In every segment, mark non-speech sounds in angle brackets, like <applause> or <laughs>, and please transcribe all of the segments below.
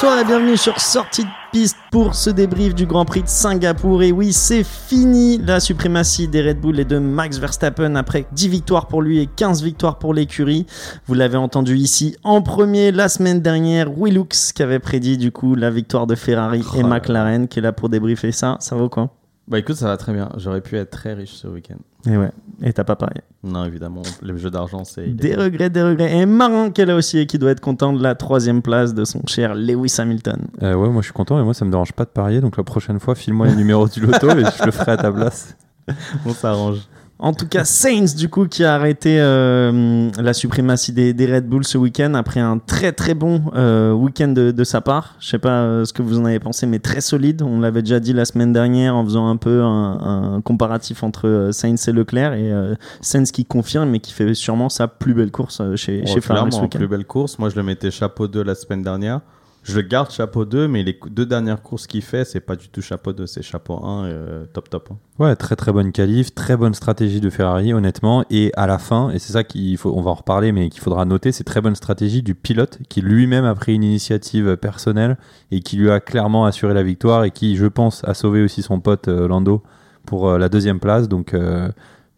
Bonsoir et bienvenue sur Sortie de piste pour ce débrief du Grand Prix de Singapour. Et oui, c'est fini la suprématie des Red Bull et de Max Verstappen après 10 victoires pour lui et 15 victoires pour l'écurie. Vous l'avez entendu ici en premier la semaine dernière, Willux qui avait prédit du coup la victoire de Ferrari et Oh. McLaren qui est là pour débriefer ça. Ça vaut quoi? Bah écoute, ça va très bien. J'aurais pu être très riche ce week-end. Et ouais, et t'as pas parié. Non, évidemment, le jeu d'argent, c'est. Des regrets, des regrets. Et Marin est là aussi et qui doit être content de la troisième place de son cher Lewis Hamilton. Euh, ouais, moi je suis content et moi ça me dérange pas de parier. Donc la prochaine fois, file-moi les numéros du loto et je le ferai à ta place. <laughs> On s'arrange. En tout cas, Sainz, du coup, qui a arrêté euh, la suprématie des, des Red Bull ce week-end après un très très bon euh, week-end de, de sa part. Je sais pas euh, ce que vous en avez pensé, mais très solide. On l'avait déjà dit la semaine dernière en faisant un peu un, un comparatif entre Sainz et Leclerc. Et Sainz qui confirme, mais qui fait sûrement sa plus belle course chez, chez Ouais, Ferrari ce week-end. plus belle course. Moi, je le mettais chapeau 2 la semaine dernière. Je le garde chapeau 2, mais les deux dernières courses qu'il fait, c'est pas du tout chapeau 2, c'est chapeau 1, euh, top top. hein. Ouais, très très bonne qualif, très bonne stratégie de Ferrari, honnêtement. Et à la fin, et c'est ça qu'il faut, on va en reparler, mais qu'il faudra noter, c'est très bonne stratégie du pilote qui lui-même a pris une initiative personnelle et qui lui a clairement assuré la victoire et qui, je pense, a sauvé aussi son pote euh, Lando pour euh, la deuxième place. Donc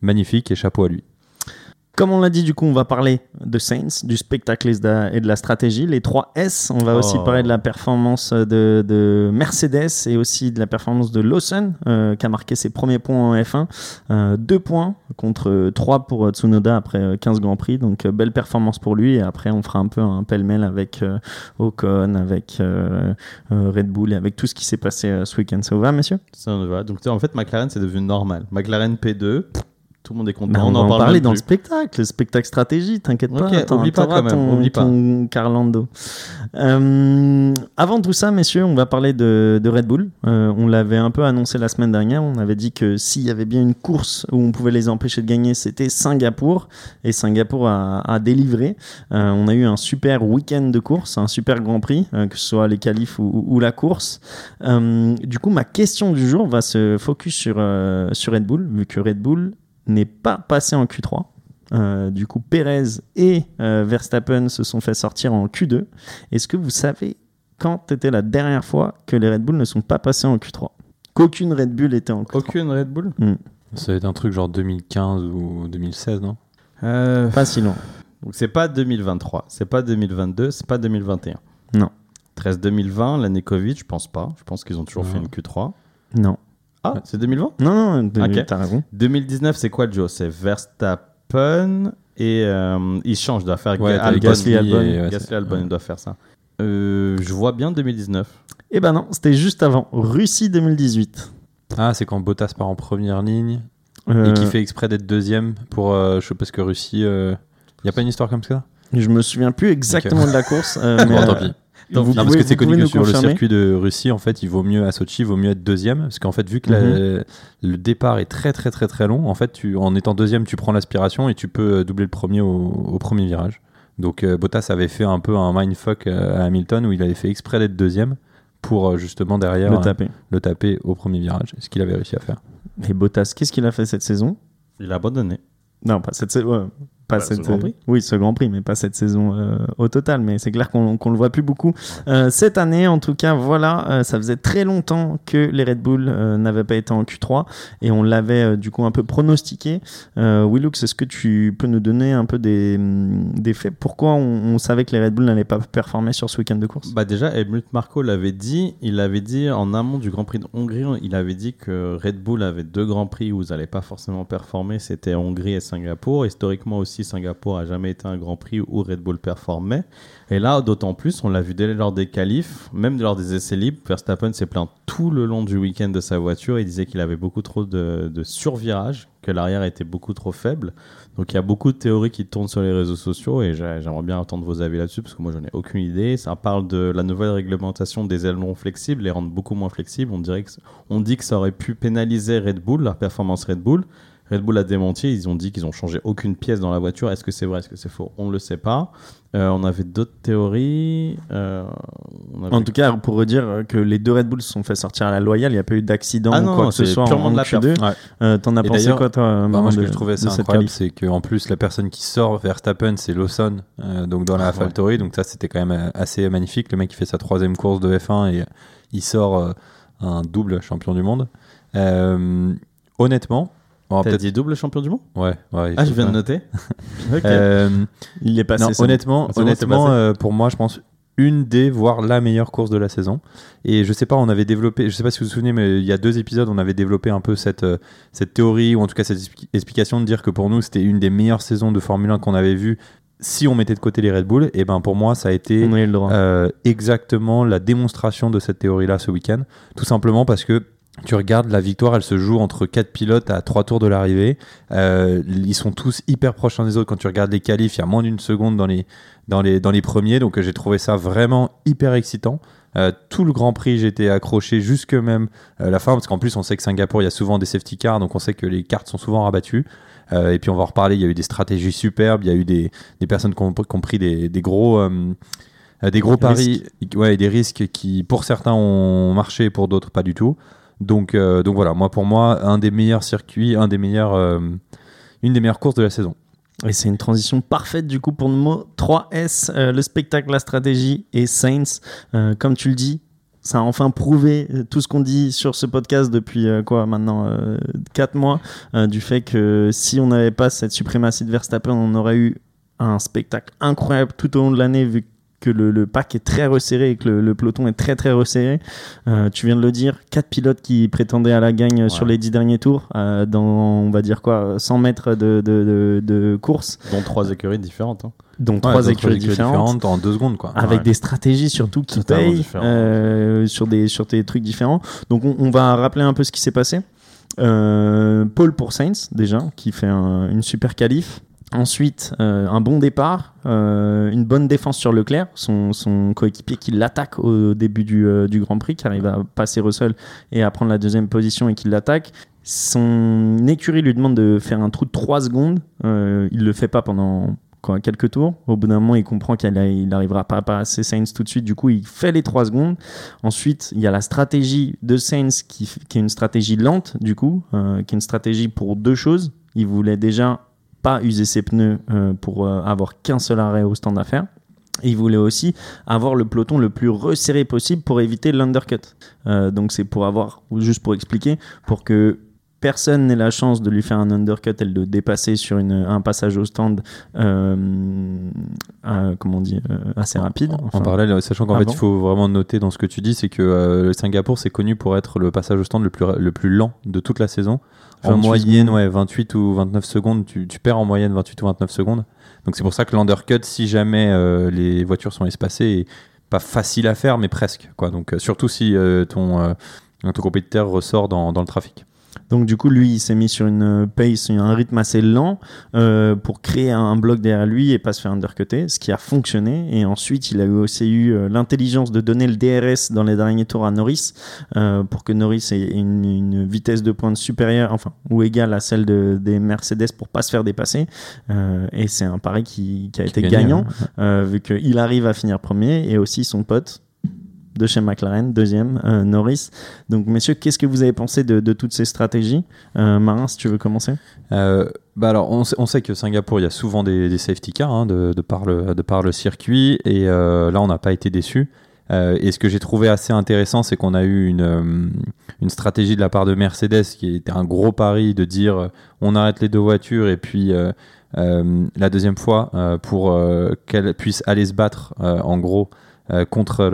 magnifique et chapeau à lui. Comme on l'a dit, du coup, on va parler de Sainz, du spectacle et de la- stratégie. Les 3 S, on va aussi Oh. parler de la performance de, de Mercedes et aussi de la performance de Lawson, euh, qui a marqué ses premiers points en F1. Euh, deux points contre 3 pour euh, Tsunoda après euh, 15 Grands Prix. Donc, euh, belle performance pour lui. Et après, on fera un peu un pêle-mêle avec euh, Ocon, avec euh, euh, Red Bull et avec tout ce qui s'est passé euh, ce week-end. Ça vous va, messieurs? Ça, va. Donc, en fait, McLaren, c'est devenu normal. McLaren P2, tout le monde est content. Ben, on, en en même dans le spectacle, le spectacle stratégie, t'inquiète pas. t'en- oublie pas quand même, ton, oublie pas. ton Carlando. Euh, avant tout ça, messieurs, on va parler de, de Red Bull. Euh, on l'avait un peu annoncé la semaine dernière. On avait dit que s'il y avait bien une course où on pouvait les empêcher de gagner, c'était Singapour. Et Singapour a, a délivré. Euh, on a eu un super week-end de course, un super Grand Prix, que ce soit les qualifs ou, ou la course. Du coup, ma question du jour va se focus sur, sur Red Bull, vu que Red Bull n'est pas passé en Q3. Euh, du coup, Perez et euh, Verstappen se sont fait sortir en Q2. Est-ce que vous savez quand était la dernière fois que les Red Bull ne sont pas passés en Q3 Qu'aucune Red Bull était en Q3. Aucune Red Bull? Ça va être un truc genre 2015 ou 2016, non? Euh, Pas si loin. Donc, c'est pas 2023, c'est pas 2022, c'est pas 2021. Non. 13 2020, l'année Covid, je pense pas. Je pense qu'ils ont toujours Non. fait une Q3. Non. Ah, c'est 2020 Non, non, de- Ok. t'as raison. 2019, c'est quoi, Joe? C'est Verstappen et euh, il change, il doit faire Ouais, Albon. Gasly, Albon. et- ouais, Gasly, Albon, ouais. il doit faire ça. Euh, je vois bien 2019. Eh ben non, c'était juste avant. Russie 2018. Ah, c'est quand Bottas part en première ligne Euh, et qui fait exprès d'être deuxième pour. euh, je parce que Russie. Il n'y a pas une histoire comme ça? Je me souviens plus exactement de la course. euh, <laughs> mais, Bon, tant euh, pis. Vous non, parce que c'est connu que sur le confirmer circuit de Russie, en fait, il vaut mieux à Sochi, il vaut mieux être deuxième, parce qu'en fait, vu que la- Mhm. le départ est très très très très long, en fait, tu, en étant deuxième, tu prends l'aspiration et tu peux euh, doubler le premier au, au premier virage. Donc euh, Bottas avait fait un peu un mindfuck euh, à Hamilton où il avait fait exprès d'être deuxième pour euh, justement derrière le taper. le taper au premier virage, ce qu'il avait réussi à faire. Et Bottas, qu'est-ce qu'il a fait cette saison? Il a abandonné. Non, pas cette saison. Pas Bah, ce Grand Prix. Oui, ce Grand Prix, mais pas cette saison euh, au total. Mais c'est clair qu'on qu'on le voit plus beaucoup. Euh, cette année, en tout cas, voilà, euh, ça faisait très longtemps que les Red Bull n'avaient pas été en Q3 et on l'avait du coup un peu pronostiqué. Willux, est-ce que tu peux nous donner un peu des, hum, des faits? Pourquoi on, on savait que les Red Bull n'allaient pas performer sur ce week-end de course? Bah déjà, Helmut Marko l'avait dit. Il avait dit en amont du Grand Prix de Hongrie, il avait dit que Red Bull avait deux Grands Prix où ils n'allaient pas forcément performer. C'était Hongrie et Singapour. Historiquement aussi, Singapour a jamais été un Grand Prix où Red Bull performait. Et là, d'autant plus, on l'a vu dès lors des qualifs, même lors des essais libres. Verstappen s'est plaint tout le long du week-end de sa voiture. Il disait qu'il avait beaucoup trop de, de survirage, que l'arrière était beaucoup trop faible. Donc il y a beaucoup de théories qui tournent sur les réseaux sociaux et j'ai- j'aimerais bien entendre vos avis là-dessus parce que moi j'en ai aucune idée. Ça parle de la nouvelle réglementation des ailerons flexibles, les rendre beaucoup moins flexibles. On, dirait que, on dit que ça aurait pu pénaliser Red Bull, la performance Red Bull. Red Bull a démenti, ils ont dit qu'ils ont changé aucune pièce dans la voiture. Est-ce que c'est vrai, est-ce que c'est faux? On ne le sait pas. Euh, on avait d'autres théories. euh, on avait- En tout cas, pour redire que les deux Red Bull se sont fait sortir à la loyale, il n'y a pas eu d'accident Ah ou non, quoi que ce c'est soit purement en de la Q2. perf. Ouais. Euh, T'en as Et pensé quoi, toi, Bah, moi, ce que je trouvais cette incroyable, c'est qu'en plus, la personne qui sort Verstappen, c'est Lawson, euh, donc dans la Ah, AlphaTauri. Donc ça, c'était quand même assez magnifique. Le mec, il fait sa troisième course de F1 et il sort euh, un double champion du monde. Euh, honnêtement, on va T'as peut-être. dit double champion du monde? Ouais, ouais. Ah, je viens de noter. <laughs> Euh, Il est passé. non, honnêtement, bon, c'est honnêtement euh, pour moi, je pense une des, voire la meilleure course de la saison. Et je sais pas, on avait développé, je sais pas si vous vous souvenez, mais il y a deux épisodes, on avait développé un peu cette, euh, cette théorie, ou en tout cas cette expli- explication de dire que pour nous, c'était une des meilleures saisons de Formule 1 qu'on avait vues si on mettait de côté les Red Bull. Et ben pour moi, ça a été exactement la démonstration de cette théorie-là ce week-end. Tout simplement parce que tu regardes la victoire, elle se joue entre quatre pilotes à trois tours de l'arrivée. Euh, ils sont tous hyper proches l'un des autres. Quand tu regardes les qualifs, il y a moins d'une seconde dans les, dans les, dans les premiers. Donc euh, j'ai trouvé ça vraiment hyper excitant. Euh, tout le Grand Prix, j'étais accroché jusque même la fin, parce qu'en plus on sait que Singapour, il y a souvent des safety cars, donc on sait que les cartes sont souvent rabattues. Et puis on va en reparler, il y a eu des stratégies superbes, il y a eu des, des personnes qui ont, qui ont pris des, des gros, des gros paris, ouais, et des risques qui pour certains ont marché, pour d'autres pas du tout. Donc, euh, donc voilà, moi pour moi, un des meilleurs circuits, un des meilleurs, euh, une des meilleures courses de la saison. Et c'est une transition parfaite du coup pour le mot 3S, euh, le spectacle, la stratégie et Saints. Euh, comme tu le dis, ça a enfin prouvé euh, tout ce qu'on dit sur ce podcast depuis euh, quoi maintenant 4 mois, euh, du fait que si on n'avait pas cette suprématie de Verstappen, on aurait eu un spectacle incroyable tout au long de l'année vu que le, le pack est très resserré et que le, le peloton est très très resserré. Euh, tu viens de le dire, quatre pilotes qui prétendaient à la gagne sur les dix derniers tours, euh, dans on va dire quoi, 100 mètres de, de, de, de course, Dont trois écuries différentes. hein. dont Ouais, trois écuries différentes. en deux secondes quoi. Avec Ouais. des stratégies surtout qui payent différentes. euh, sur, des, sur des trucs différents. Donc on, on va rappeler un peu ce qui s'est passé. Euh, Paul pour Sainz déjà, qui fait un- une super qualif. Ensuite, euh, un bon départ, euh, une bonne défense sur Leclerc, son, son coéquipier qui l'attaque au début du, euh, du Grand Prix, qui arrive à passer Russell et à prendre la deuxième position et qui l'attaque. Son écurie lui demande de faire un trou de 3 secondes. Il le fait pas pendant quoi, quelques tours. Au bout d'un moment, il comprend qu'il n'arrivera pas à passer Sainz tout de suite. Du coup, il fait les 3 secondes. Ensuite, il y a la stratégie de Sainz qui, qui est une stratégie lente, du coup, qui est une stratégie pour deux choses. Il voulait déjà pas user ses pneus euh, pour euh, avoir qu'un seul arrêt au stand à faire. Il voulait aussi avoir le peloton le plus resserré possible pour éviter l'undercut. Euh, donc c'est pour avoir, juste pour expliquer, pour que personne n'ait la chance de lui faire un undercut et de le dépasser sur une, un passage au stand, euh, euh, comment on dit, euh, assez rapide. En parallèle, sachant qu'en Ah fait, bon il faut vraiment noter dans ce que tu dis, c'est que euh, le Singapour, c'est connu pour être le passage au stand le plus, le plus lent de toute la saison. En 28 moyenne, secondes. ouais, 28 ou 29 secondes, tu, tu perds en moyenne 28 ou 29 secondes. Donc c'est pour ça que l'undercut, si jamais les voitures sont espacées, est pas facile à faire, mais presque. Quoi. Donc surtout si ton, ton compétiteur ressort dans, dans le trafic. Donc du coup, lui, il s'est mis sur une euh, pace, un rythme assez lent euh, pour créer un bloc derrière lui et pas se faire undercuter, ce qui a fonctionné. Et ensuite, il a aussi eu euh, l'intelligence de donner le DRS dans les derniers tours à Norris euh, pour que Norris ait une, une vitesse de pointe supérieure, enfin ou égale à celle de, des Mercedes pour pas se faire dépasser. Euh, et c'est un pari qui, qui a été Qui gagne, gagnant hein. euh, vu qu'il arrive à finir premier et aussi son pote de chez McLaren, deuxième, euh, Norris. Donc, messieurs, qu'est-ce que vous avez pensé de, toutes ces stratégies? Euh, Marin, si tu veux commencer. Euh, bah alors, on sait, on que Singapour, il y a souvent des, safety cars hein, de, par le, de par le circuit, et là, on n'a pas été déçus. Et ce que j'ai trouvé assez intéressant, c'est qu'on a eu une, une stratégie de la part de Mercedes qui était un gros pari de dire on arrête les deux voitures et puis la deuxième fois pour euh, qu'elle puisse aller se battre en gros euh, contre,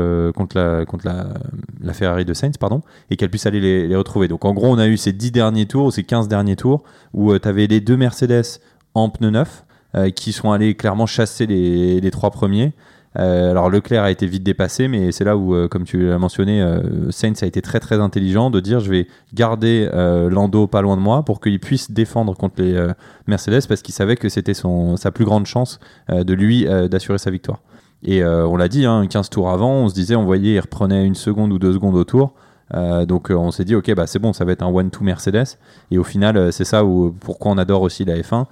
la, Ferrari de Sainz, pardon, et qu'elle puisse aller les, retrouver. Donc en gros, on a eu ces 10 derniers tours, ces 15 derniers tours, où tu avais les deux Mercedes en pneus neufs euh, qui sont allés clairement chasser les, les trois premiers. Euh, alors Leclerc a été vite dépassé, mais c'est là où, euh, comme tu l'as mentionné, euh, Sainz a été très très intelligent de dire je vais garder euh, Lando pas loin de moi pour qu'il puisse défendre contre les euh, Mercedes parce qu'il savait que c'était sa plus grande chance euh, de lui euh, d'assurer sa victoire. Et euh, on l'a dit, hein, 15 tours avant, on se disait, on voyait, il reprenait une seconde ou deux secondes au tour. Euh, donc on s'est dit ok bah c'est bon ça va être un one-two Mercedes. Et au final c'est ça où pourquoi on adore aussi la F1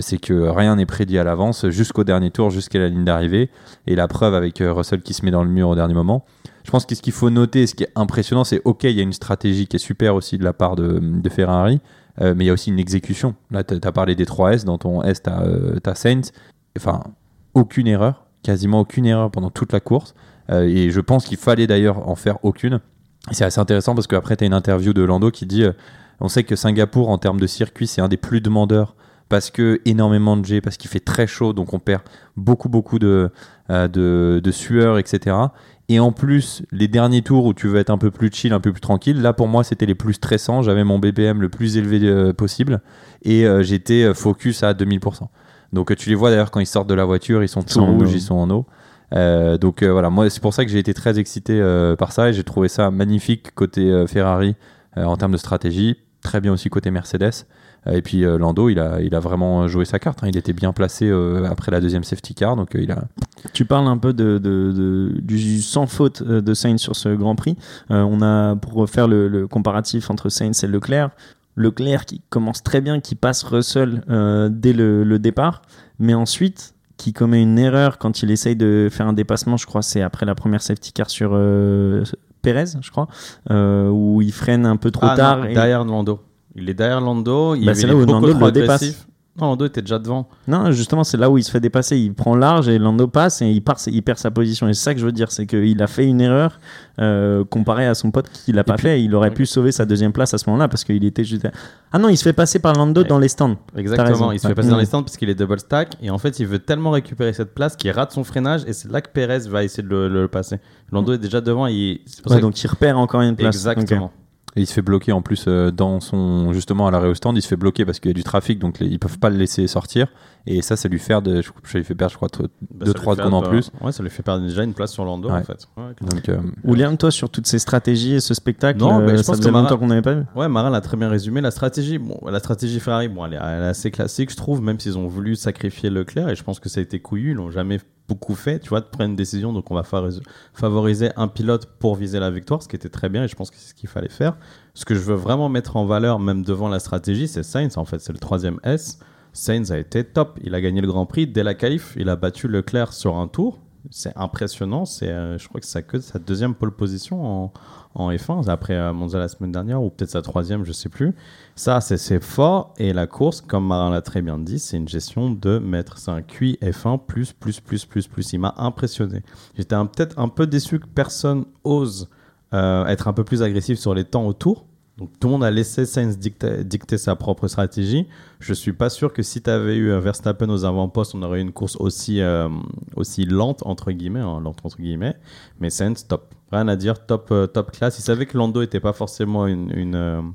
c'est que rien n'est prédit à l'avance jusqu'au dernier tour jusqu'à la ligne d'arrivée. Et la preuve avec Russell qui se met dans le mur au dernier moment. Je pense que ce qu'il faut noter ce qui est impressionnant c'est ok il y a une stratégie qui est super aussi de la part de, Ferrari mais il y a aussi une exécution. Là tu as parlé des 3S dans ton S tu as, Sainz. Enfin aucune erreur quasiment aucune erreur pendant toute la course et je pense qu'il fallait d'ailleurs en faire aucune c'est assez intéressant parce qu'après, tu as une interview de Lando qui dit euh, on sait que Singapour, en termes de circuit, c'est un des plus demandeurs parce que énormément de G, parce qu'il fait très chaud, donc on perd beaucoup, beaucoup de, euh, sueur, etc. Et en plus, les derniers tours où tu veux être un peu plus chill, un peu plus tranquille, là pour moi c'était les plus stressants. J'avais mon BPM le plus élevé euh, possible et j'étais focus à 2000%. Donc tu les vois d'ailleurs quand ils sortent de la voiture, ils sont tout rouges, ils sont en eau. Euh, donc euh, voilà, moi c'est pour ça que j'ai été très excité euh, par ça et j'ai trouvé ça magnifique côté Ferrari en termes de stratégie, très bien aussi côté Mercedes. Et puis Lando, il a, il a vraiment joué sa carte. Hein. Il était bien placé après la deuxième safety car, donc il a. Tu parles un peu de, de, du sans faute de Sainz sur ce Grand Prix. on a pour faire le, le, comparatif entre Sainz et Leclerc. Leclerc qui commence très bien, qui passe Russell dès le, le, départ, mais ensuite qui commet une erreur quand il essaye de faire un dépassement, je crois, c'est après la première safety car sur euh, Perez, je crois, euh, où il freine un peu trop ah, tard. Non, Derrière Lando. Il est derrière Lando. Il bah, c'est là où Lando le dépasse. Non, Lando était déjà devant. Non, justement, c'est là où il se fait dépasser. Il prend large et Lando passe et il, part, il perd sa position. Et c'est ça que je veux dire, c'est qu'il a fait une erreur euh, comparé à son pote qui l'a pas fait. Il aurait pu sauver sa deuxième place à ce moment-là parce qu'il était juste. Ah non, il se fait passer par Lando dans les stands. Exactement, il se fait passer dans les stands parce qu'il est double stack et en fait, il veut tellement récupérer cette place qu'il rate son freinage et c'est là que Perez va essayer de le, passer. Lando est déjà devant. Il... donc il repère encore une place. Exactement. Et il se fait bloquer en plus euh, dans son justement à l'arrêt au stand, il se fait bloquer parce qu'il y a du trafic, donc ils peuvent pas le laisser sortir. Et ça, ça lui fait de, ça lui fait perdre, je crois, 2-3 bah, secondes en plus. Ouais, ça lui fait perdre déjà une place sur Lando en fait. donc, euh, William, toi, sur toutes ces stratégies et ce spectacle, non, euh, ça faisait longtemps qu'on n'avait pas vu. Ouais, Marin l'a très bien résumé. La stratégie, bon, la stratégie Ferrari, bon, elle est, elle est assez classique, je trouve, même s'ils ont voulu sacrifier Leclerc. Et je pense que ça a été couillu. Ils l'ont jamais beaucoup fait, tu vois, de prendre une décision. Donc, on va favoriser un pilote pour viser la victoire, ce qui était très bien et je pense que c'est ce qu'il fallait faire. Ce que je veux vraiment mettre en valeur, même devant la stratégie, c'est Sainz. En fait, c'est le troisième S. Sainz a été top. Il a gagné le Grand Prix dès la qualif. Il a battu Leclerc sur un tour. C'est impressionnant. C'est, euh, je crois que c'est sa deuxième pole position en, en F1 après euh, Monza la semaine dernière ou peut-être sa troisième, je sais plus. Ça, c'est fort. Et la course, comme Marin l'a très bien dit, c'est une gestion de mettre. C'est un QI F1 plus, plus, plus, plus, plus. Il m'a impressionné. J'étais peut-être un peu déçu que personne ose euh, être un peu plus agressif sur les temps autour. Donc tout le monde a laissé Sainz dicter, sa propre stratégie. Je suis pas sûr que si tu avais eu Verstappen aux avant-postes, on aurait eu une course aussi, euh, aussi lente, entre guillemets, hein, lente entre guillemets. Mais Sainz, top. Rien à dire, top, euh, top classe. Il savait que Lando était pas forcément une, une,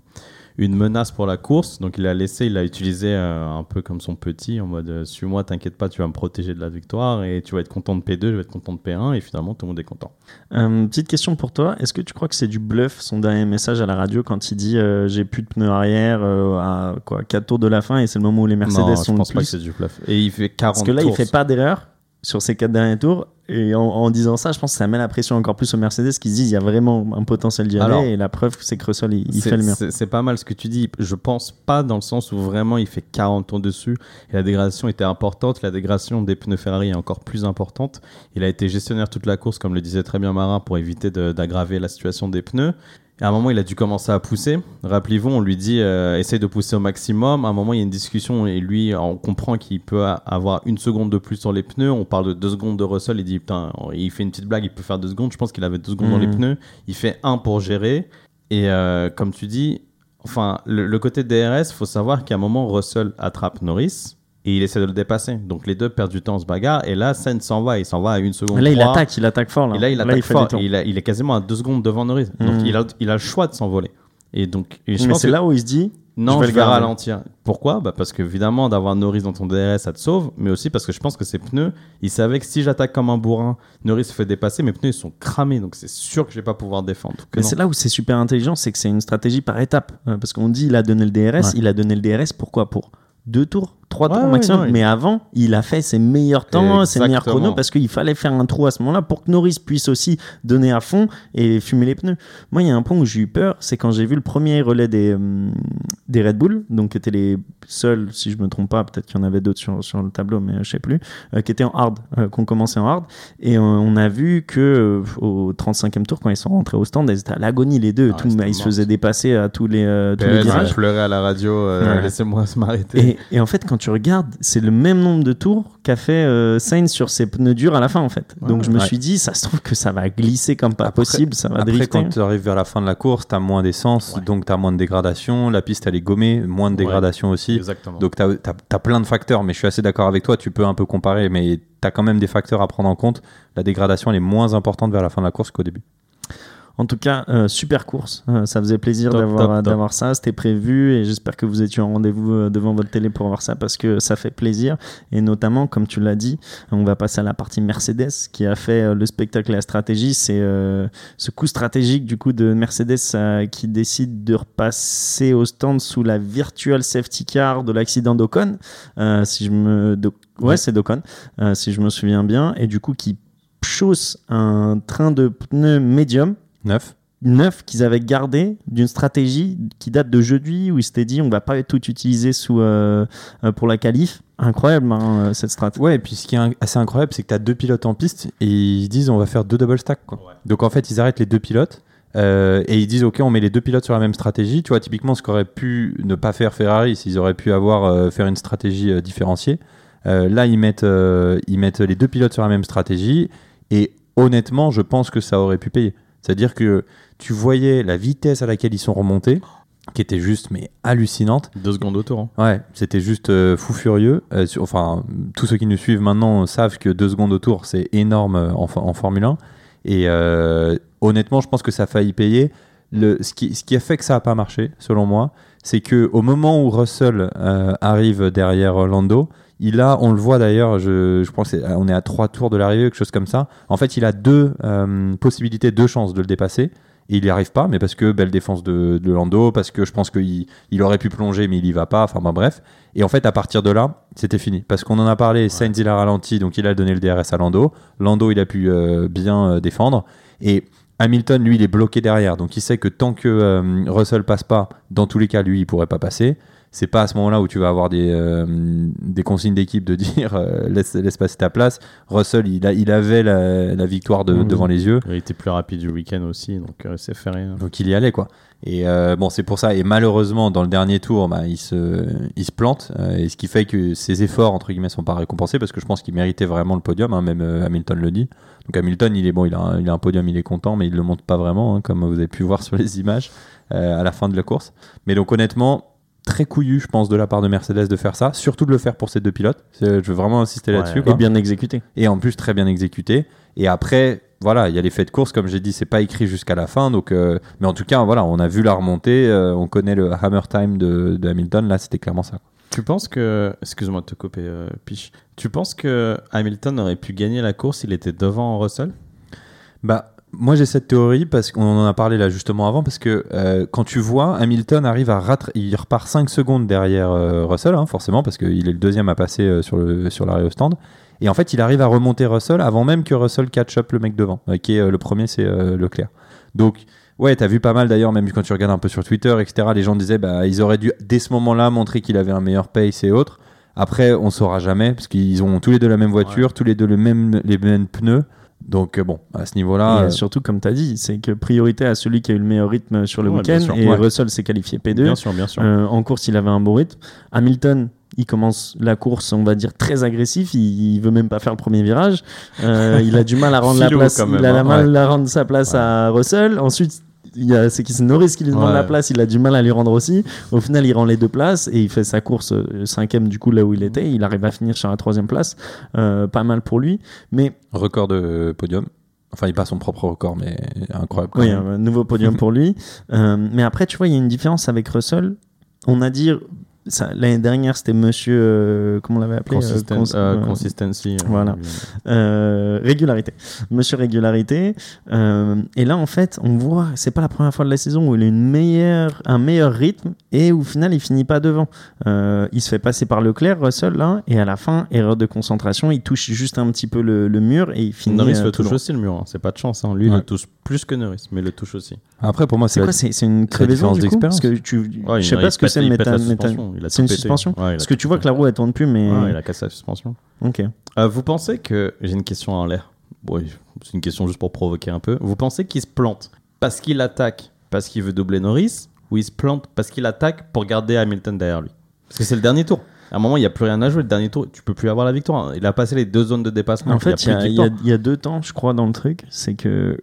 une menace pour la course. Donc il a laissé, il l'a utilisé euh, un peu comme son petit, en mode euh, suis-moi, t'inquiète pas, tu vas me protéger de la victoire et tu vas être content de P2, je vais être content de P1 et finalement tout le monde est content. Euh, petite question pour toi, est-ce que tu crois que c'est du bluff son dernier message à la radio quand il dit j'ai plus de pneus arrière à quoi 4 tours de la fin et c'est le moment où les Mercedes non, sont je pense pas que c'est du bluff. Et il fait 40 Parce que là il fait pas d'erreur sur ces quatre derniers tours. Et en, disant ça, je pense que ça met la pression encore plus aux Mercedes qui se disent il y a vraiment un potentiel d'y aller. Et la preuve, c'est que Russell, il, fait le mur. C'est pas mal ce que tu dis. Je pense pas dans le sens où vraiment il fait 40 tours dessus. Et la dégradation était importante. La dégradation des pneus Ferrari est encore plus importante. Il a été gestionnaire toute la course, comme le disait très bien Marin, pour éviter d'aggraver la situation des pneus. Et à un moment, il a dû commencer à pousser. Rappelez-vous, on lui dit euh, essaye de pousser au maximum. À un moment, il y a une discussion et lui, on comprend qu'il peut avoir une seconde de plus sur les pneus. On parle de deux secondes de Russell. Il dit putain, il fait une petite blague, il peut faire deux secondes. Je pense qu'il avait deux secondes dans les mmh. pneus. Il fait un pour gérer. Et euh, comme tu dis, enfin, le, le côté DRS, faut savoir qu'à un moment, Russell attrape Norris et il essaie de le dépasser. Donc les deux perdent du temps en se bagarre. Et là, Sainz s'en va, il s'en va à une seconde. Là, il attaque, il attaque fort. Là. Et là, il attaque fort. il, est quasiment à deux secondes devant Norris. Donc hmm. il a, il a le choix de s'envoler. Et donc, Mais c'est là où il se dit. Non, je vais, le ralentir. Pourquoi? Bah Parce que évidemment, d'avoir Norris dans ton DRS, ça te sauve. Mais aussi parce que je pense que ses pneus, il savait que si j'attaque comme un bourrin, Norris se fait dépasser, mes pneus ils sont cramés. Donc c'est sûr que je vais pas pouvoir défendre. Mais c'est là où c'est super intelligent, c'est que c'est une stratégie par étape. Euh, parce qu'on dit il a donné le DRS, il a donné le DRS. Pourquoi? Pour deux tours, trois Ouais, tours ouais, maximum. mais avant, il a fait ses meilleurs temps, ses meilleurs chronos parce qu'il fallait faire un trou à ce moment-là pour que Norris puisse aussi donner à fond et fumer les pneus. Moi, il y a un point où j'ai eu peur, c'est quand j'ai vu le premier relais des, hum, des Red Bull, donc qui étaient les seuls, si je me trompe pas, peut-être qu'il y en avait d'autres sur, sur le tableau, mais euh, je sais plus, euh, qui étaient en hard, euh, qu'on commençait en hard. Et euh, on a vu que euh, au 35e tour, quand ils sont rentrés au stand, ils étaient à l'agonie les deux. Ah, Tout, ils se faisaient dépasser à tous les, euh, tous les virages. pleuré à la radio, euh, Ouais. laissez-moi <laughs> m'arrêter. Et, et en fait, quand tu regardes, c'est le même nombre de tours qu'a fait euh, Sainz sur ses pneus durs à la fin, en fait. Ouais, Donc je me ouais. suis dit, ça se trouve que ça va glisser comme pas Après- possible, ça va Après, drifter. quand tu arrives vers la fin de la course, tu as moins d'essence, Ouais. donc tu as moins de dégradation. La piste, elle est gommée, moins de Ouais. dégradation aussi. Exactement. Donc tu as, plein de facteurs, mais je suis assez d'accord avec toi, tu peux un peu comparer, mais tu as quand même des facteurs à prendre en compte. La dégradation, elle est moins importante vers la fin de la course qu'au début. En tout cas, euh, super course. Euh, ça faisait plaisir d'avoir ça. C'était prévu et j'espère que vous étiez en rendez-vous euh, devant votre télé pour voir ça parce que ça fait plaisir. Et notamment, comme tu l'as dit, on va passer à la partie Mercedes qui a fait euh, le spectacle et la stratégie. C'est euh, ce coup stratégique du coup de Mercedes qui décide de repasser au stand sous la virtual safety car de l'accident d'Ocon. Euh, si je me Ouais. c'est d'Ocon, euh, si je me souviens bien. Et du coup, qui chausse un train de pneus médium 9 neuf qu'ils avaient gardé d'une stratégie qui date de jeudi où ils s'étaient dit on va pas tout utiliser sous, euh, euh, pour la qualif. Incroyable hein, euh, cette strat. Ouais, et puis ce qui est assez incroyable, c'est que tu as deux pilotes en piste et ils disent on va faire deux double stack. Quoi. Ouais. Donc en fait, ils arrêtent les deux pilotes euh, et ils disent ok, on met les deux pilotes sur la même stratégie. Tu vois, typiquement, ce qu'aurait pu ne pas faire Ferrari, s'ils auraient pu avoir euh, faire une stratégie différenciée. Là, ils mettent, ils mettent les deux pilotes sur la même stratégie et honnêtement, je pense que ça aurait pu payer. C'est-à-dire que tu voyais la vitesse à laquelle ils sont remontés, qui était juste mais hallucinante. Deux secondes au tour. hein. Ouais, c'était juste euh, fou furieux. Euh, sur- enfin, tous ceux qui nous suivent maintenant savent que deux secondes au tour, c'est énorme euh, en, for- en Formule 1. Et euh, honnêtement, je pense que ça a failli payer. Le, ce, qui, ce qui a fait que ça n'a pas marché, selon moi, c'est que au moment où Russell arrive derrière Lando, il a, on le voit d'ailleurs, je, je pense qu'on est à trois tours de l'arrivée, quelque chose comme ça. En fait, il a deux euh, possibilités, deux chances de le dépasser. Et il n'y arrive pas, mais parce que belle défense de, de Lando, parce que je pense qu'il il aurait pu plonger, mais il y va pas. Enfin, ben, bref. Et en fait, à partir de là, c'était fini. Parce qu'on en a parlé, Sainz il a ralenti, donc il a donné le DRS à Lando. Lando, il a pu euh, bien euh, défendre. Et Hamilton, lui, il est bloqué derrière. Donc il sait que tant que Russell passe pas, dans tous les cas, lui, il pourrait pas passer. C'est pas à ce moment-là où tu vas avoir des, euh, des consignes d'équipe de dire euh, laisse, laisse passer ta place. Russell, il, a, il avait la, la victoire de- Mhm. devant les yeux. Il était plus rapide du week-end aussi, donc euh, c'est fait rien. Donc il y allait quoi. Et euh, bon, c'est pour ça. Et malheureusement, dans le dernier tour, bah, il, se, il se plante. et ce qui fait que ses efforts, entre guillemets, sont pas récompensés parce que je pense qu'il méritait vraiment le podium. hein, même Hamilton le dit. Donc Hamilton, il est bon, il a, un, il a un podium, il est content, mais il le monte pas vraiment, hein, comme vous avez pu voir sur les images à la fin de la course. Mais donc honnêtement, très couillu, je pense, de la part de Mercedes de faire ça. Surtout de le faire pour ces deux pilotes. Je veux vraiment insister Ouais. là-dessus. Et quoi bien exécuté. et en plus très bien exécuté. Et après, voilà, il y a les faits de course, comme j'ai dit, c'est pas écrit jusqu'à la fin. Donc, euh, mais en tout cas, voilà, on a vu la remontée, euh, on connaît le hammer time de, de Hamilton. Là, c'était clairement ça. Tu penses que. Excuse-moi de te couper, euh, Piche. Tu penses que Hamilton aurait pu gagner la course s'il était devant Russell? Bah, moi j'ai cette théorie parce qu'on en a parlé là justement avant parce que euh, quand tu vois Hamilton arrive à rattra- il repart 5 secondes derrière euh, Russell hein, forcément parce qu'il est le deuxième à passer euh, sur le sur l'arrêt au stand. Et en fait il arrive à remonter Russell avant même que Russell catch up le mec devant qui est le premier c'est Leclerc. Donc ouais t'as vu pas mal d'ailleurs même quand tu regardes un peu sur Twitter etc les gens disaient bah ils auraient dû dès ce moment là montrer qu'il avait un meilleur pace et autres. Après on saura jamais parce qu'ils ont tous les deux la même voiture tous les deux le même les mêmes pneus donc euh, bon, à ce niveau-là, et euh, surtout, comme tu as dit, c'est que priorité à celui qui a eu le meilleur rythme sur le Ouais, week-end. sûr. Et Ouais. Russell s'est qualifié P2. Bien sûr, bien sûr. Euh, en course, il avait un bon rythme. Hamilton, il commence la course, on va dire, très agressif. Il, il veut même pas faire le premier virage. Euh, il a du mal à rendre <laughs> la Philo, place. quand même, il a la mal à rendre sa place à Russell. Ensuite, c'est Norris qui lui demande Ouais. la place. Il a du mal à lui rendre aussi. Au final, il rend les deux places et il fait sa course euh, cinquième du coup là où il était. Il arrive à finir sur la troisième place. Euh, pas mal pour lui. Mais record de podium. Enfin, il pas son propre record, mais incroyable. quand Oui, même. un nouveau podium pour lui. <laughs> Euh, mais après, tu vois, il y a une différence avec Russell. On a dit l'année dernière, c'était monsieur. euh, comment on l'avait appelé euh, Consisten- cons- euh, consistency. euh, voilà. euh, régularité. Monsieur régularité. Euh, et là, en fait, on voit, c'est pas la première fois de la saison où il a une meilleure, un meilleur rythme et où au final, il finit pas devant. Euh, il se fait passer par Leclerc, Russell, là, et à la fin, erreur de concentration, il touche juste un petit peu le, le mur et il finit. Norris euh, le touche aussi le mur, hein. c'est pas de chance. hein. Lui, il le touche plus que Norris, mais il le touche aussi. Après, pour moi, C'est c'est quoi la- C'est une crevaison du coup? Parce d'expérience. que tu, Ouais, je sais pas ce que c'est le C'est une pété. suspension Ouais, Parce que tu vois que la roue elle tourne plus, mais Ouais, il a cassé la suspension. ok. Euh, vous pensez que. J'ai une question en l'air. C'est une question juste pour provoquer un peu. Vous pensez qu'il se plante parce qu'il attaque, parce qu'il veut doubler Norris, ou il se plante parce qu'il attaque pour garder Hamilton derrière lui? Parce que c'est le dernier tour. À un moment, il n'y a plus rien à jouer. Le dernier tour, tu peux plus avoir la victoire. Il a passé les deux zones de dépassement. En fait, il y, plus a- de il y a- victoire. il y a deux temps, je crois, dans le truc. C'est que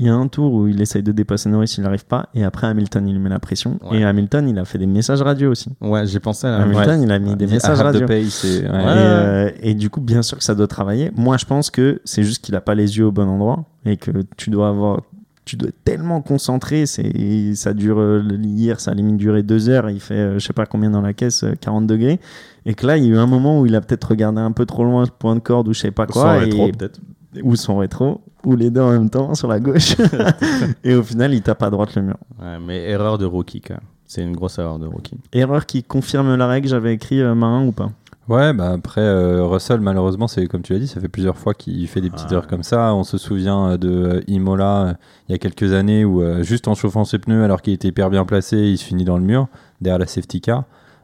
il y a un tour où il essaye de dépasser Norris, il n'arrive pas, et après Hamilton, il lui met la pression. Ouais. Et Hamilton, il a fait des messages radio aussi. Ouais, j'ai pensé à Hamilton, il a mis des messages radio. pace et- ouais. Et, Ouais. euh, et du coup, bien sûr que ça doit travailler. Moi, je pense que c'est juste qu'il a pas les yeux au bon endroit et que tu dois avoir, tu dois être tellement concentré. C'est, ça dure euh, hier, ça a limite duré deux heures. Il fait, euh, je sais pas combien dans la caisse, euh, 40 degrés. Et que là, il y a eu un moment où il a peut-être regardé un peu trop loin ce point de corde ou je sais pas Sans quoi. rétro, et, peut-être. ou son rétro, ou les deux en même temps sur la gauche. <laughs> <laughs> et au final, il tape à droite le mur. Ouais, mais erreur de rookie, quand même. C'est une grosse erreur de rookie. Erreur qui confirme la règle. J'avais écrit euh, marin ou pas. Ouais, bah après, euh, Russell, malheureusement, c'est comme tu l'as dit, ça fait plusieurs fois qu'il fait des petites erreurs comme ça. On se souvient euh, de euh, Imola euh, il y a quelques années où, euh, juste en chauffant ses pneus alors qu'il était hyper bien placé, il se finit dans le mur derrière la safety car.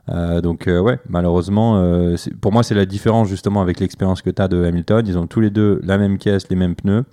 Euh, donc, euh, ouais, malheureusement, euh, pour moi, c'est la différence justement avec l'expérience que tu as de Hamilton. Ils ont tous les deux la même caisse, les mêmes pneus.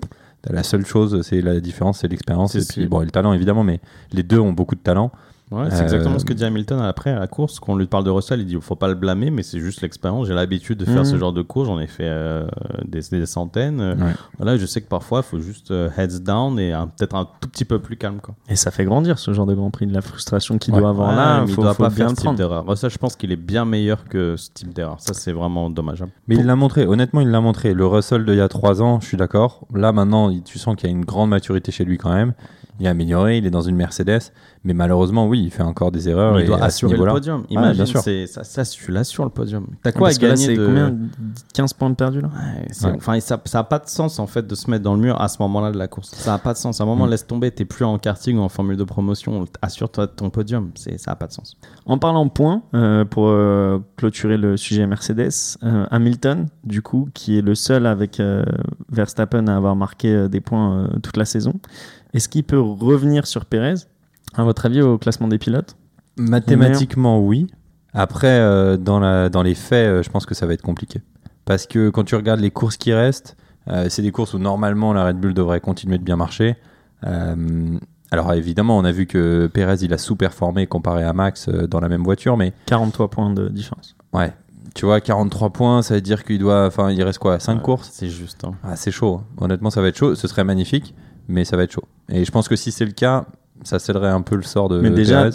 La seule chose, c'est la différence, c'est l'expérience. Et puis, bon, et le talent, évidemment, mais les deux ont beaucoup de talent. Ouais, c'est Euh, exactement ce que dit Hamilton après à la course. Quand on lui parle de Russell, il dit faut pas le blâmer, mais c'est juste l'expérience. J'ai l'habitude de faire Mhm. ce genre de course, j'en ai fait euh, des, des centaines. Euh, Ouais. Voilà, je sais que parfois il faut juste euh, heads down et peut-être un tout petit peu plus calme. Quoi. Et ça fait grandir ce genre de Grand Prix, de la frustration qu'il Ouais. doit avoir là. mais faut, il doit faut pas bien faire le ce type d'erreur. Russell, je pense qu'il est bien meilleur que ce type d'erreur. Ça, c'est vraiment dommageable. Mais il l'a montré, honnêtement, il l'a montré. Le Russell d'il y a 3 ans, je suis d'accord. Là, maintenant, il- tu sens qu'il y a une grande maturité chez lui quand même. Il est amélioré, il est dans une Mercedes. Mais malheureusement, oui, il fait encore des erreurs. Mais et il doit ce assurer le podium. bien Imagine, sûr. c'est- ça, ça, tu l'assures le podium. T'as quoi Parce à là, gagner de... combien 15 points de perdu là Ouais, c'est- Ouais. Enfin, ça n'a pas de sens en fait de se mettre dans le mur à ce moment-là de la course. Ça n'a pas de sens. À un moment, Mm. laisse tomber, t'es plus en karting ou en formule de promotion. Assure-toi de ton podium. C'est, ça n'a pas de sens. En parlant points, euh, pour euh, clôturer le sujet Mercedes, euh, Hamilton, du coup, qui est le seul avec euh, Verstappen à avoir marqué euh, des points euh, toute la saison, est-ce qu'il peut revenir sur Perez, à votre avis, au classement des pilotes? Mathématiquement, oui. Après, euh, dans, la, dans les faits, euh, je pense que ça va être compliqué. Parce que quand tu regardes les courses qui restent, euh, c'est des courses où normalement la Red Bull devrait continuer de bien marcher. Euh, alors évidemment, on a vu que Perez il a sous-performé comparé à Max euh, dans la même voiture, mais 43 points de différence. ouais, tu vois, 43 points, ça veut dire qu'il doit, enfin, il reste quoi, 5 Ouais, courses? C'est juste. hein. Ah, c'est chaud. hein. Honnêtement, ça va être chaud. Ce serait magnifique, mais ça va être chaud. Et je pense que si c'est le cas, ça scellerait un peu le sort de Mais déjà,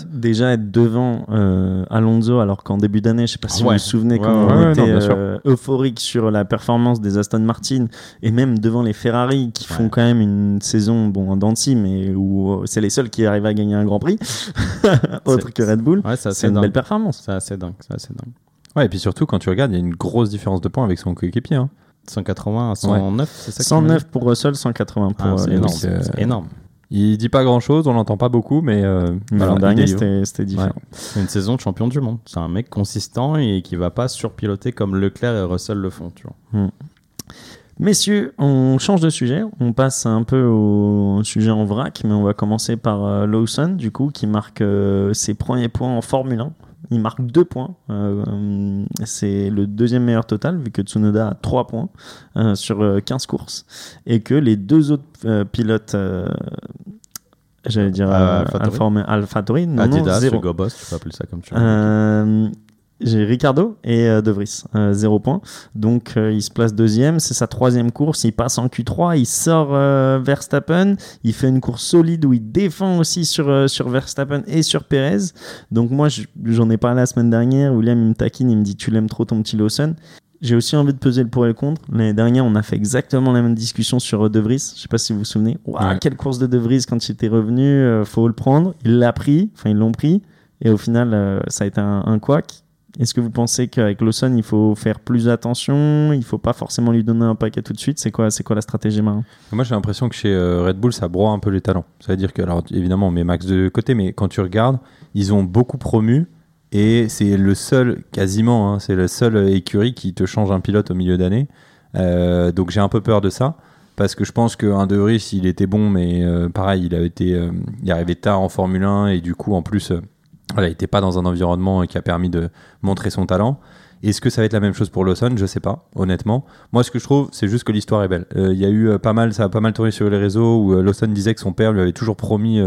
être devant euh, Alonso, alors qu'en début d'année, je sais pas si Ouais. vous vous souvenez Ouais, comment ouais, on ouais, était non, euh, euphorique sur la performance des Aston Martin et même devant les Ferrari qui font quand même une saison bon en dents de scie, mais où euh, c'est les seuls qui arrivent à gagner un Grand Prix, <laughs> autre que Red Bull. Ouais, c'est une dingue. belle performance. C'est assez dingue. C'est assez dingue. Ouais, et puis surtout, quand tu regardes, il y a une grosse différence de points avec son coéquipier. hein. 180 à 109, c'est ça que tu m'as 109 pour Russell, 180 pour Ah, c'est énorme. euh, énorme. Il dit pas grand chose, on l'entend pas beaucoup, mais. euh, L'an dernier, c'était différent. C'est une saison de champion du monde. C'est un mec consistant et qui va pas surpiloter comme Leclerc et Russell le font. Tu vois. Messieurs, on change de sujet. On passe un peu au sujet en vrac, mais on va commencer par euh, Lawson, du coup, qui marque euh, ses premiers points en Formule 1. Il marque deux points. Euh, euh, c'est le deuxième meilleur total, vu que Tsunoda a trois points euh, sur euh, 15 courses. Et que les deux autres euh, pilotes, euh, j'allais dire Euh, euh, AlphaTauri. Non, non, Adidas, zéro. Hugo Boss, tu peux appeler ça comme tu veux. Euh, j'ai Ricardo et euh, De Vries, euh, zéro point. Donc euh, il se place deuxième, c'est sa troisième course, il passe en Q3, il sort euh, Verstappen, il fait une course solide où il défend aussi sur, euh, sur Verstappen et sur Perez. Donc moi je- j'en ai parlé la semaine dernière, William il me taquine, il me dit tu l'aimes trop ton petit Lawson. J'ai aussi envie de peser le pour et le contre. L'année dernière, on a fait exactement la même discussion sur euh, De Vries. Je sais pas si vous vous souvenez. Ouah, Ouais. Quelle course de De Vries quand il était revenu, euh, faut le prendre. Il l'a pris, enfin ils l'ont pris. Et au final, euh, ça a été un, un couac. Est-ce que vous pensez qu'avec Lawson, il faut faire plus attention? Il faut pas forcément lui donner un paquet tout de suite? C'est quoi, la stratégie Marin Moi, j'ai l'impression que chez euh, Red Bull, ça broie un peu les talents. Ça veut dire que, alors évidemment, on met Max de côté, mais quand tu regardes, ils ont beaucoup promu et c'est le seul, quasiment, hein, c'est le seul écurie qui te change un pilote au milieu d'année. Euh, donc j'ai un peu peur de ça parce que je pense qu'un De Vries, il était bon, mais euh, pareil, il a été, il arrivé tard en Formule 1 et du coup, en plus, voilà, il n'était pas dans un environnement qui a permis de montrer son talent. Est-ce que ça va être la même chose pour Lawson? Je sais pas, honnêtement. Moi, ce que je trouve, c'est juste que l'histoire est belle. Euh, Il y a eu euh, pas mal, ça a pas mal tourné sur les réseaux où euh, Lawson disait que son père lui avait toujours promis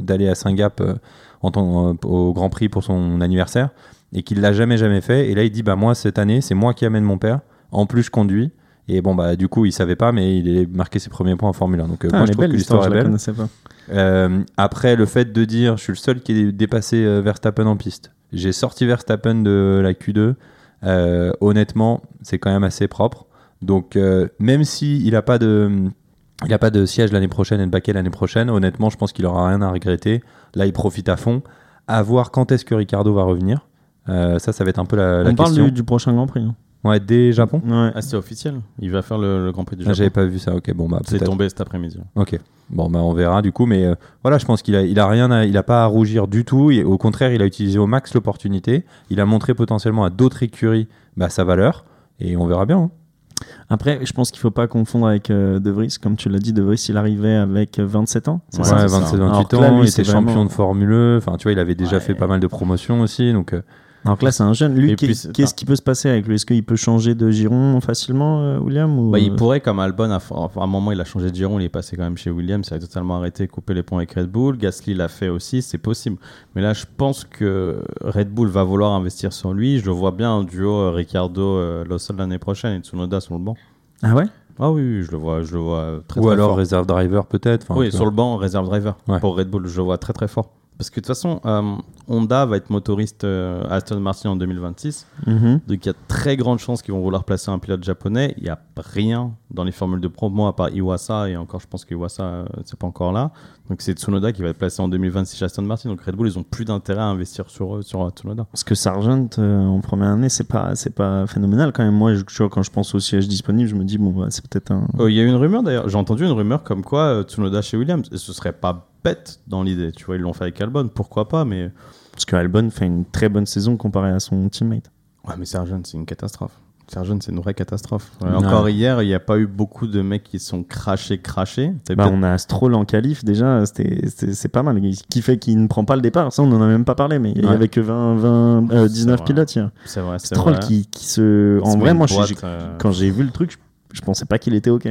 d'aller à Singapour euh, en euh, au Grand Prix pour son anniversaire et qu'il l'a jamais jamais fait. Et là, il dit bah moi cette année, c'est moi qui amène mon père. En plus, je conduis. Et bon bah du coup, il savait pas, mais il a marqué ses premiers points en Formule 1. Donc euh, Ah, moi, je trouve belle que l'histoire, est belle. pas. Euh, après, le fait de dire je suis le seul qui ait dépassé euh, Verstappen en piste. J'ai sorti Verstappen de la Q2. Euh, honnêtement, c'est quand même assez propre. Donc, même si il a pas de, il a pas de siège l'année prochaine et de baquet l'année prochaine, honnêtement, je pense qu'il aura rien à regretter. Là, il profite à fond. À voir quand est-ce que Ricardo va revenir. Ça, ça va être un peu la, la On parle question. du, du prochain Grand Prix. hein. Ouais, dès Japon. Ouais. Ah, c'est officiel. Il va faire le, le Grand Prix du Ah, Japon. J'avais pas vu ça. Ok, bon bah c'est tombé cet après-midi. Ok. Bon, bah, on verra du coup, mais euh, voilà, je pense qu'il a, il a rien, à- il a pas à rougir du tout. Et au contraire, il a utilisé au max l'opportunité. Il a montré potentiellement à d'autres écuries bah, sa valeur, et on verra bien. hein. Après, je pense qu'il faut pas confondre avec euh, De Vries. Comme tu l'as dit, De Vries, il arrivait avec 27 ans. c'est Ouais, ça? Ouais, c'est ça. 27, Alors 28 que là, ans, lui, il était vraiment- champion de Formule E. Enfin, tu vois, il avait déjà Ouais. fait pas mal de promotions aussi. Donc, euh, Donc là, c'est un jeune. Lui, qu'est-ce qui peut se passer avec lui? Est-ce qu'il peut changer de giron facilement, euh, William ou... Bah, il pourrait, comme Albon, à, un moment, il a changé de giron, il est passé quand même chez Williams, il a totalement arrêté, coupé les ponts avec Red Bull. Gasly l'a fait aussi, c'est possible. Mais là, je pense que Red Bull va vouloir investir sur lui. Je le vois bien en duo euh, Ricardo-Lawson l'année prochaine et Tsunoda sur le banc. Ah ouais? Ah oui, je le vois, je le vois euh, très ou très alors fort. réserve driver peut-être. Enfin, oui, sur le banc, réserve driver Ouais. pour Red Bull, je le vois très très fort. Parce que de toute façon, euh, Honda va être motoriste euh, Aston Martin en 2026. Mhm. Donc il y a très grande chance qu'ils vont vouloir placer un pilote japonais. Il n'y a rien dans les formules de promo à part Iwasa et encore je pense que Iwasa euh, c'est pas encore là. Donc c'est Tsunoda qui va être placé en 2026 chez Aston Martin. Donc Red Bull ils ont plus d'intérêt à investir sur eux, sur Tsunoda. Parce que Sargent euh, en première année, c'est pas, c'est pas phénoménal quand même. Moi, je, tu vois, quand je pense au siège disponible, je me dis bon, bah, c'est peut-être un. Euh, Il y a eu une rumeur d'ailleurs. J'ai entendu une rumeur comme quoi euh, Tsunoda chez Williams. Et ce serait pas bête dans l'idée. Tu vois ils l'ont fait avec Albon. Pourquoi pas Mais Parce que Albon fait une très bonne saison comparé à son teammate. ouais mais Sargent c'est une catastrophe. Sargent c'est une vraie catastrophe. Ouais. Encore hier il n'y a pas eu beaucoup de mecs qui sont crachés crachés. Bah, on a Stroll en qualif déjà, c'est pas mal. Qui fait qu'il ne prend pas le départ, ça on en a même pas parlé, mais il y Ouais. avait que 20, 20 euh, C'est 19 vrai. pilotes hier. C'est vrai. c'est Stroll vrai. qui, qui se. En vrai, moi, je- euh, quand j'ai vu le truc, je, je pensais pas qu'il était OK.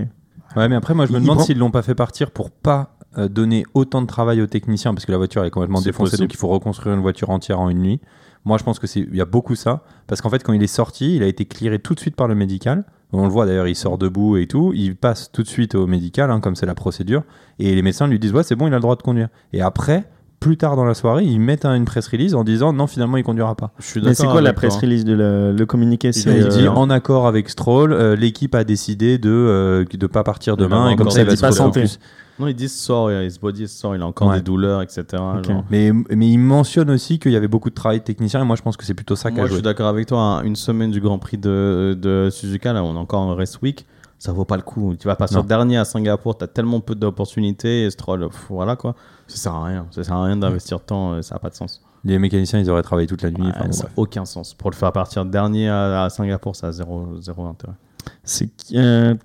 Ouais, mais après, moi, je me Il demande prend- s'ils l'ont pas fait partir pour pas euh, donner autant de travail aux techniciens, parce que la voiture elle est complètement défoncée, possible. donc il faut reconstruire une voiture entière en une nuit. Moi, je pense que c'est il y a beaucoup ça, parce qu'en fait, quand il est sorti, il a été clearé tout de suite par le médical. On le voit d'ailleurs, il sort debout et tout. Il passe tout de suite au médical, hein, comme c'est la procédure, et les médecins lui disent ouais, c'est bon, il a le droit de conduire. Et après. Plus tard dans la soirée, ils mettent un- une press release en disant non, finalement, il conduira pas. Je suis Mais c'est quoi la press toi. release de le, le communiqué il euh, dit en accord avec Stroll, euh, l'équipe a décidé de euh, de pas partir demain et comme ça il va se pas santé. plus. Non, ils disent sort, il se body sort, il a encore Ouais. des douleurs, etc. Genre. Mais, mais il mentionne aussi qu'il y avait beaucoup de travail de technicien et moi je pense que c'est plutôt ça qui Moi, a je joué. suis d'accord avec toi. hein. Une semaine du Grand Prix de, de Suzuka, là, on est encore en race week. Ça vaut pas le coup. Tu vas pas sur dernier à Singapour, tu as tellement peu d'opportunités. Et Stroll, pff, voilà quoi. Ça sert à rien. Ça sert à rien d'investir de temps, euh, ça a pas de sens. Les mécaniciens ils auraient travaillé toute la nuit. Ouais, enfin, bon, ça n'a aucun sens. Pour le faire partir dernier à, à Singapour, ça a zéro, zéro intérêt. C'est euh,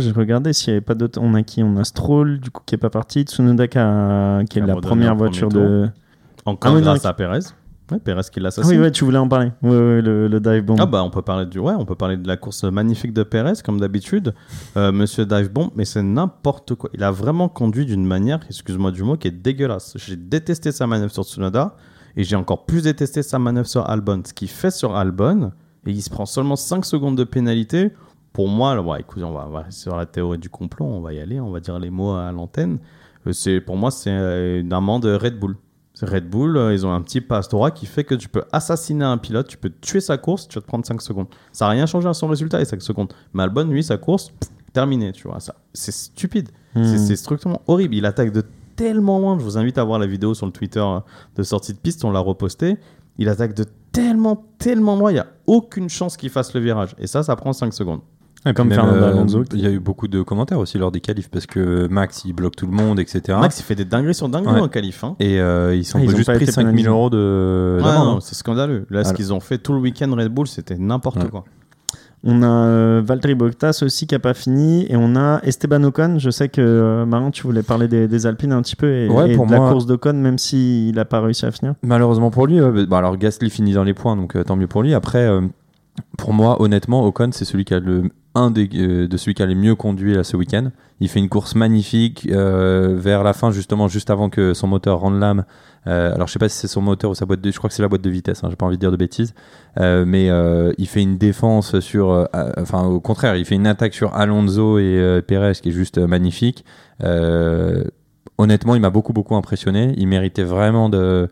j'ai regardé s'il n'y avait pas d'autres. On a qui? On a Stroll, du coup, qui est pas parti. Tsunoda, qui, a- qui est la première voiture tour. de. Encore Ah grâce non, à Perez. Ouais, Perez qui Ah l'assassine. oui, ouais, tu voulais en parler. Ouais, ouais, le, le dive bomb. Ah bah on peut parler du ouais on peut parler de la course magnifique de Perez comme d'habitude Euh, Monsieur Dive Bomb mais c'est n'importe quoi il a vraiment conduit d'une manière excuse-moi du mot qui est dégueulasse j'ai détesté sa manœuvre sur Tsunoda et j'ai encore plus détesté sa manœuvre sur Albon ce qu'il fait sur Albon et il se prend seulement 5 secondes de pénalité pour moi ouais, écoute on va, sur la théorie du complot on va y aller on va dire les mots à l'antenne Euh, c'est pour moi c'est euh, une amende Red Bull Red Bull, euh, ils ont un petit passe droit qui fait que tu peux assassiner un pilote, tu peux tuer sa course, tu vas te prendre 5 secondes. Ça n'a rien changé à son résultat, les 5 secondes. Mais Albon, lui, sa course, pff, terminée, tu vois. Ça, c'est stupide. Hmm. C'est- strictement horrible. Il attaque de tellement loin. Je vous invite à voir la vidéo sur le Twitter euh, de sortie de piste, on l'a reposté. il attaque de tellement, tellement loin, il n'y a aucune chance qu'il fasse le virage. Et ça, ça prend 5 secondes. Ouais, Comme Fernando euh, Alonso. Il y a eu beaucoup de commentaires aussi lors des qualifs parce que Max il bloque tout le monde, etc. Max, il fait des dingueries sur dingueries Ouais. en qualif. Hein. Et euh, ils sont Ah, ils ont juste pris été 5000 pénalisés. euros de Ouais, d'amende, non, hein. c'est scandaleux. Là, ce qu'ils ont fait tout le week-end Red Bull, c'était n'importe Ouais. quoi. On a euh, Valtteri Bottas aussi qui a pas fini et on a Esteban Ocon. Je sais que euh, Marin, tu voulais parler des, des Alpines un petit peu et, Ouais, et pour de la course d'Ocon, même s'il n'a pas réussi à finir. Malheureusement pour lui, ouais, bah, bah, alors Gasly finit dans les points, donc euh, tant mieux pour lui. Après, euh, pour moi, honnêtement, Ocon, c'est celui qui a le un euh, de celui qui a les mieux conduit ce week-end. Il fait une course magnifique euh, vers la fin, justement, juste avant que son moteur rende l'âme. Euh, alors, je sais pas si c'est son moteur ou sa boîte de, je crois que c'est la boîte de vitesse. Hein, J'ai pas envie de dire de bêtises, mais il fait une défense sur, enfin, au contraire, il fait une attaque sur Alonso et Perez qui est juste magnifique. Honnêtement, il m'a beaucoup beaucoup impressionné. Il méritait vraiment de,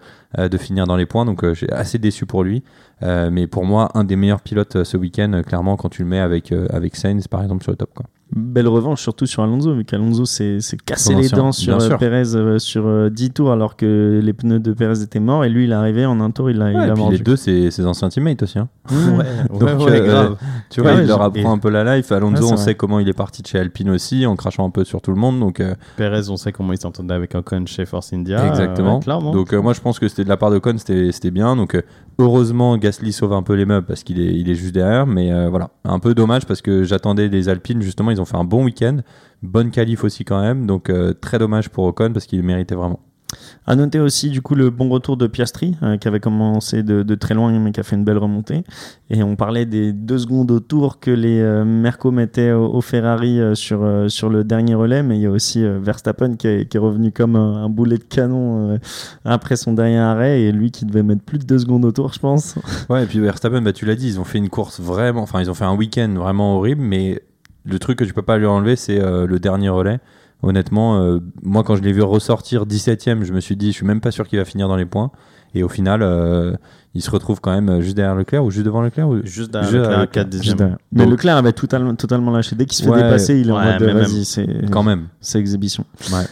finir dans les points, donc j'ai assez déçu pour lui. Euh, mais pour moi, un des meilleurs pilotes euh, ce week-end, euh, clairement, quand tu le mets avec, euh, avec Sainz, par exemple, sur le top. Quoi. Belle revanche, surtout sur Alonso, vu qu'Alonso s'est cassé les dents sur. Perez euh, sur euh, 10 tours alors que les pneus de Perez étaient morts et lui il est arrivé en un tour, il l'a il Ouais, l'a et puis mordu. les deux, c'est ses anciens teammates aussi. hein. Mmh. <laughs> Ouais, Donc, ouais, ouais, euh, grave. Tu vois, Ouais, il leur apprend un peu la life. Alonso, on vrai. sait comment il est parti de chez Alpine aussi, en crachant un peu sur tout le monde. Donc, euh, Perez, on sait comment il s'entendait avec Ocon chez Force India. exactement. euh, donc, euh, moi, je pense que c'était de la part de Ocon, c'était c'était bien. Donc, euh, heureusement, Gasly sauve un peu les meubles parce qu'il est, juste derrière. Mais euh, voilà, un peu dommage parce que j'attendais des Alpines. Justement, ils ont fait un bon week-end. Bonne qualif aussi quand même. Donc, euh, très dommage pour Ocon parce qu'il méritait vraiment. À noter aussi du coup le bon retour de Piastri euh, qui avait commencé de, très loin mais qui a fait une belle remontée. Et on parlait des deux secondes au tour que les euh, Merco mettaient au, Ferrari euh, sur, euh, sur le dernier relais, mais il y a aussi Verstappen qui est, revenu comme un, boulet de canon après son dernier arrêt et lui qui devait mettre plus de deux secondes au tour, je pense. <laughs> Ouais, et puis Verstappen, bah, tu l'as dit, ils ont fait une course vraiment. Enfin, ils ont fait un week-end vraiment horrible, mais le truc que tu peux pas lui enlever, c'est le dernier relais. Honnêtement, euh, moi, quand je l'ai vu ressortir 17ème, je me suis dit, je suis même pas sûr qu'il va finir dans les points. Et au final, euh, il se retrouve quand même juste derrière Leclerc ou juste devant Leclerc ou... Juste derrière Juste Leclerc, avec- 4 Juste dixièmes. derrière. Mais Donc- Leclerc avait totalement, totalement lâché. Dès qu'il se fait Ouais, dépasser, il est en ouais, mode mais vas-y, c'est Quand même. c'est exhibition. Ouais.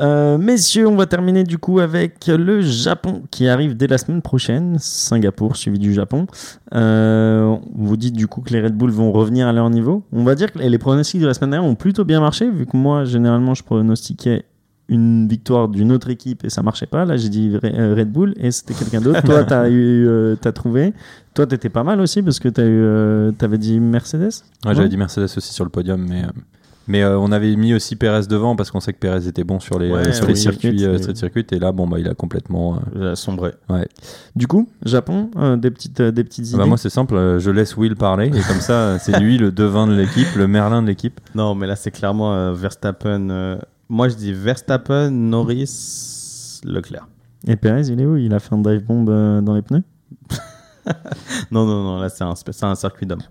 Euh, messieurs, on va terminer du coup avec le Japon qui arrive dès la semaine prochaine. Singapour suivi du Japon. Euh, vous dites du coup que les Red Bull vont revenir à leur niveau. On va dire que les pronostics de la semaine dernière ont plutôt bien marché vu que moi généralement je pronostiquais une victoire d'une autre équipe et ça marchait pas. Là j'ai dit euh, Red Bull et c'était quelqu'un d'autre. Toi t'as <laughs> eu, euh, t'as trouvé. Toi t'étais pas mal aussi parce que t'as eu, euh, t'avais dit Mercedes. Ouais, Ouais. J'avais dit Mercedes aussi sur le podium, mais, euh, mais euh, on avait mis aussi Perez devant parce qu'on sait que Perez était bon sur les, Ouais, sur les oui, circuits, euh, mais- street circuit, et là, bon, bah, il a complètement. euh, Il a sombré. Du coup Japon, euh, des petites, des petites idées. Ah bah, moi, c'est simple, je laisse Will parler, et comme ça, <laughs> c'est lui le devin de l'équipe, le Merlin de l'équipe. Non, mais là, c'est clairement euh, Verstappen. euh, Moi, je dis Verstappen, Norris, Leclerc. Et Perez, il est où? Il a fait un dive bomb euh, dans les pneus? <laughs> Non, non, non, là, c'est un, sp- c'est un circuit d'homme.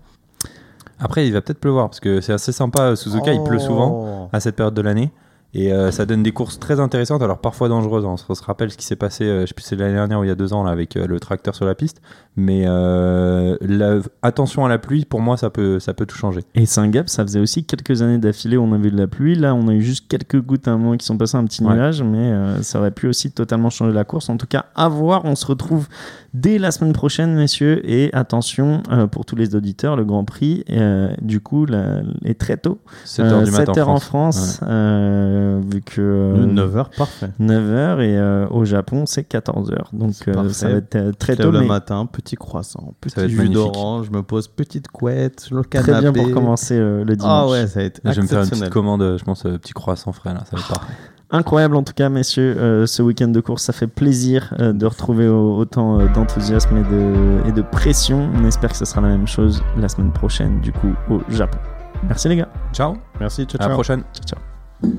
Après, il va peut-être pleuvoir, parce que c'est assez sympa, euh, Suzuka, il pleut souvent Oh. à cette période de l'année. Et euh, ça donne des courses très intéressantes, alors parfois dangereuses. hein. On se rappelle ce qui s'est passé, euh, je sais plus si c'est l'année dernière ou il y a deux ans, là, avec euh, le tracteur sur la piste. Mais euh, la- attention à la pluie, pour moi, ça peut, ça peut tout changer. Et Saint-Gap, ça faisait aussi quelques années d'affilée où on a vu de la pluie. Là, on a eu juste quelques gouttes à un moment qui sont passées un petit Ouais. nuage, mais euh, ça aurait pu aussi totalement changer la course. En tout cas, à voir. On se retrouve dès la semaine prochaine, messieurs. Et attention, euh, pour tous les auditeurs, le Grand Prix, euh, du coup, la- est très tôt. 7 heures Euh, du matin 7 heures en en France. France, euh, vu que... euh, 9h, parfait. 9h et euh, au Japon c'est 14h donc euh, ça va être euh, très tôt le mais matin, petit croissant, petit Ça va être jus d'orange, je me pose petite couette sur le très canapé. bien pour commencer euh, le dimanche Ah ouais, ça va être je vais me faire une petite commande, je pense, euh, petit croissant frais, là, ça va être parfait. Incroyable en tout cas, messieurs, euh, ce week-end de course, ça fait plaisir euh, de retrouver au- autant euh, d'enthousiasme et de, et de pression. On espère que ce sera la même chose la semaine prochaine, du coup, au Japon. Merci les gars. Ciao, Merci, ciao, à la ciao. prochaine. Ciao, ciao.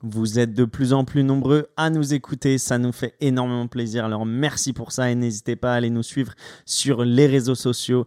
Vous êtes de plus en plus nombreux à nous écouter, ça nous fait énormément plaisir. Alors merci pour ça et n'hésitez pas à aller nous suivre sur les réseaux sociaux,